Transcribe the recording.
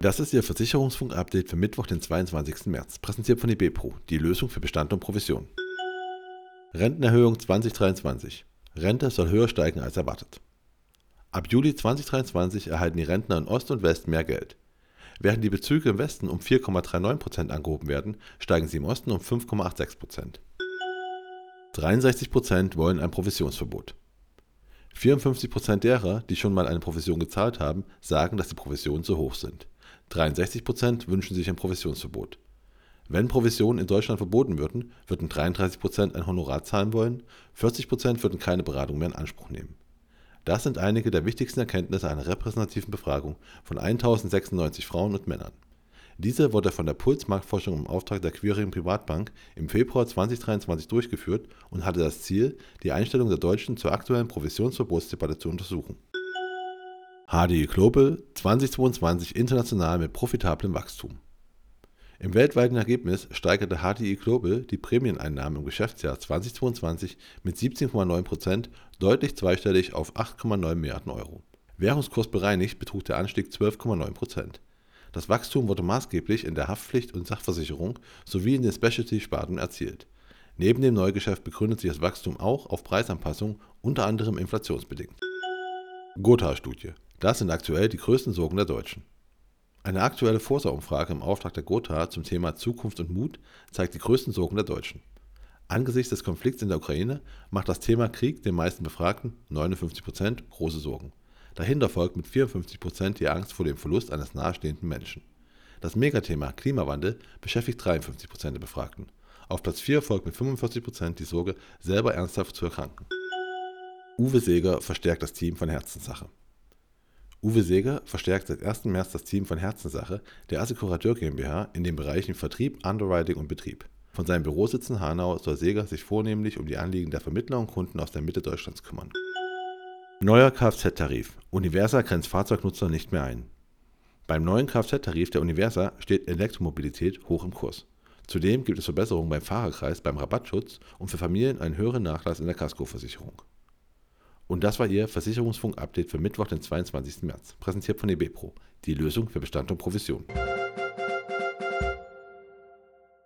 Das ist Ihr Versicherungsfunk-Update für Mittwoch, den 22. März, präsentiert von eBepro, die Lösung für Bestand und Provision. Rentenerhöhung 2023. Rente soll höher steigen als erwartet. Ab Juli 2023 erhalten die Rentner in Ost und West mehr Geld. Während die Bezüge im Westen um 4,39% angehoben werden, steigen sie im Osten um 5,86%. 63% wollen ein Provisionsverbot. 54% derer, die schon mal eine Provision gezahlt haben, sagen, dass die Provisionen zu hoch sind. 63% wünschen sich ein Provisionsverbot. Wenn Provisionen in Deutschland verboten würden, würden 33% ein Honorar zahlen wollen, 40% würden keine Beratung mehr in Anspruch nehmen. Das sind einige der wichtigsten Erkenntnisse einer repräsentativen Befragung von 1096 Frauen und Männern. Diese wurde von der Puls-Marktforschung im Auftrag der Quirin Privatbank im Februar 2023 durchgeführt und hatte das Ziel, die Einstellung der Deutschen zur aktuellen Provisionsverbotsdebatte zu untersuchen. HDI Global 2022 international mit profitablem Wachstum. Im weltweiten Ergebnis steigerte HDI Global die Prämieneinnahmen im Geschäftsjahr 2022 mit 17,9% deutlich zweistellig auf 8,9 Milliarden Euro. Währungskursbereinigt betrug der Anstieg 12,9%. Das Wachstum wurde maßgeblich in der Haftpflicht und Sachversicherung sowie in den Specialty-Sparten erzielt. Neben dem Neugeschäft begründet sich das Wachstum auch auf Preisanpassung, unter anderem inflationsbedingt. Gotha-Studie. Das sind aktuell die größten Sorgen der Deutschen. Eine aktuelle Forsa-Umfrage im Auftrag der Gotha zum Thema Zukunft und Mut zeigt die größten Sorgen der Deutschen. Angesichts des Konflikts in der Ukraine macht das Thema Krieg den meisten Befragten, 59%, große Sorgen. Dahinter folgt mit 54 Prozent die Angst vor dem Verlust eines nahestehenden Menschen. Das Megathema Klimawandel beschäftigt 53 Prozent der Befragten. Auf Platz 4 folgt mit 45 Prozent die Sorge, selber ernsthaft zu erkranken. Uwe Seeger verstärkt das Team von Herzenssache. Uwe Seeger verstärkt seit 1. März das Team von Herzenssache der Assekurateur GmbH in den Bereichen Vertrieb, Underwriting und Betrieb. Von seinem Bürositz in Hanau soll Seeger sich vornehmlich um die Anliegen der Vermittler und Kunden aus der Mitte Deutschlands kümmern. Neuer Kfz-Tarif. Universa grenzt Fahrzeugnutzer nicht mehr ein. Beim neuen Kfz-Tarif der Universa steht Elektromobilität hoch im Kurs. Zudem gibt es Verbesserungen beim Fahrerkreis, beim Rabattschutz und für Familien einen höheren Nachlass in der Kaskoversicherung. Und das war Ihr Versicherungsfunk-Update für Mittwoch, den 22. März, präsentiert von eBepro, die Lösung für Bestand und Provision.